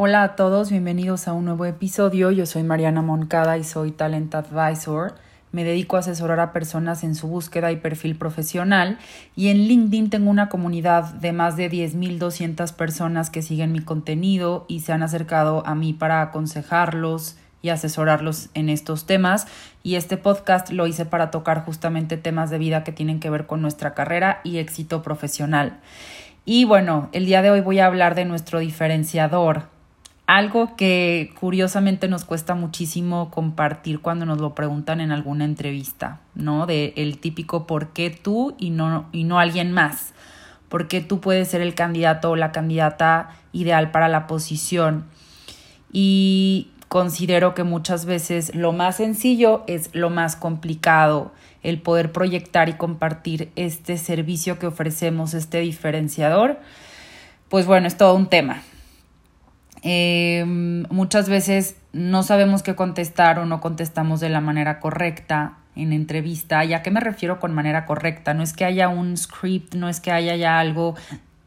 Hola a todos, bienvenidos a un nuevo episodio. Yo soy Mariana Moncada y soy Talent Advisor. Me dedico a asesorar a personas en su búsqueda y perfil profesional y en LinkedIn tengo una comunidad de más de 10.200 personas que siguen mi contenido y se han acercado a mí para aconsejarlos y asesorarlos en estos temas y este podcast lo hice para tocar justamente temas de vida que tienen que ver con nuestra carrera y éxito profesional. Y bueno, el día de hoy voy a hablar de nuestro diferenciador, algo que curiosamente nos cuesta muchísimo compartir cuando nos lo preguntan en alguna entrevista, ¿no? De el típico ¿por qué tú y no, y no alguien más? ¿Por qué tú puedes ser el candidato o la candidata ideal para la posición? Y considero que muchas veces lo más sencillo es lo más complicado, el poder proyectar y compartir este servicio que ofrecemos, este diferenciador. Pues bueno, es todo un tema. Eh, muchas veces no sabemos qué contestar o no contestamos de la manera correcta en entrevista. ¿Y a qué me refiero con manera correcta? No es que haya un script, no es que haya ya algo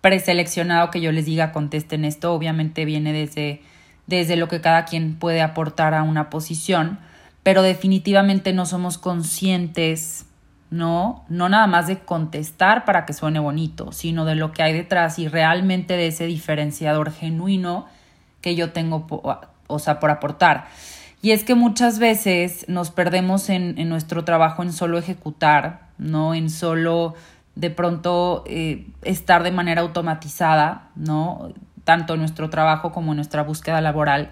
preseleccionado que yo les diga contesten esto. Obviamente viene desde, desde lo que cada quien puede aportar a una posición, pero definitivamente no somos conscientes no, no nada más de contestar para que suene bonito, sino de lo que hay detrás y realmente de ese diferenciador genuino que yo tengo, o sea, por aportar. Y es que muchas veces nos perdemos en, nuestro trabajo en solo ejecutar, ¿no? En solo de pronto eh, estar de manera automatizada, ¿no? Tanto en nuestro trabajo como en nuestra búsqueda laboral,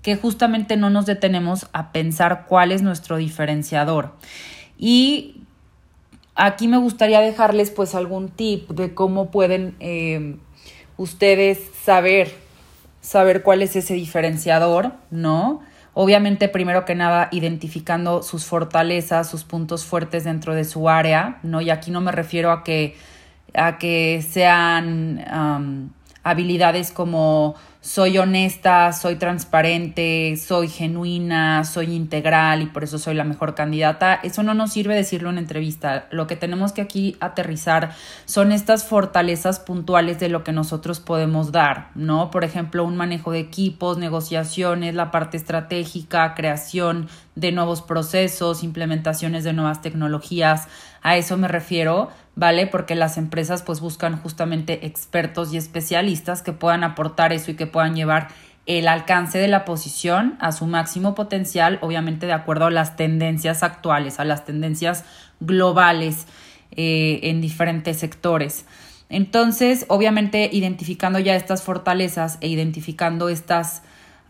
que justamente no nos detenemos a pensar cuál es nuestro diferenciador. Y aquí me gustaría dejarles pues algún tip de cómo pueden eh, ustedes saber saber cuál es ese diferenciador, ¿no? Obviamente, primero que nada, identificando sus fortalezas, sus puntos fuertes dentro de su área, ¿no? Y aquí no me refiero a que, a que sean habilidades como soy honesta, soy transparente, soy genuina, soy integral y por eso soy la mejor candidata. Eso no nos sirve decirlo en entrevista. Lo que tenemos que aquí aterrizar son estas fortalezas puntuales de lo que nosotros podemos dar, ¿no? Por ejemplo, un manejo de equipos, negociaciones, la parte estratégica, creación de nuevos procesos, implementaciones de nuevas tecnologías. A eso me refiero ¿vale? Porque las empresas pues buscan justamente expertos y especialistas que puedan aportar eso y que puedan llevar el alcance de la posición a su máximo potencial, obviamente de acuerdo a las tendencias actuales, a las tendencias globales eh, en diferentes sectores. Entonces, obviamente, identificando ya estas fortalezas e identificando estas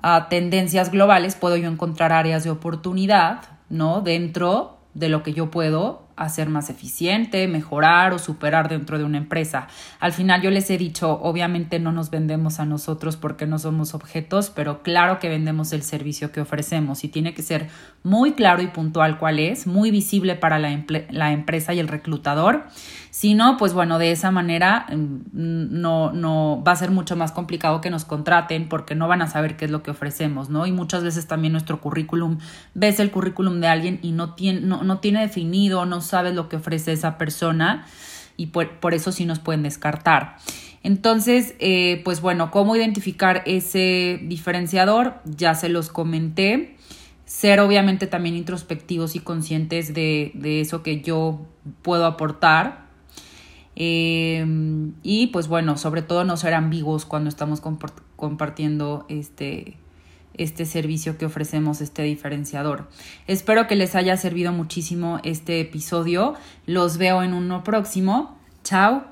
ah, tendencias globales, puedo yo encontrar áreas de oportunidad, ¿no? Dentro de lo que yo puedo hacer más eficiente, mejorar o superar dentro de una empresa. Al final yo les he dicho, obviamente no nos vendemos a nosotros porque no somos objetos, pero claro que vendemos el servicio que ofrecemos y tiene que ser muy claro y puntual cuál es, muy visible para la, la empresa y el reclutador. Si no, pues bueno, de esa manera mm, no, no va a ser mucho más complicado que nos contraten porque no van a saber qué es lo que ofrecemos, ¿no? Y muchas veces también nuestro currículum, ves el currículum de alguien y no tiene, no, no tiene definido, no sabes lo que ofrece esa persona y por, eso sí nos pueden descartar. Entonces, eh, pues bueno, ¿cómo identificar ese diferenciador? Ya se los comenté. Ser obviamente también introspectivos y conscientes de, eso que yo puedo aportar. Eh, y pues bueno, sobre todo no ser ambiguos cuando estamos compartiendo este, este servicio que ofrecemos, este diferenciador. Espero que les haya servido muchísimo este episodio. Los veo en uno próximo. Chao.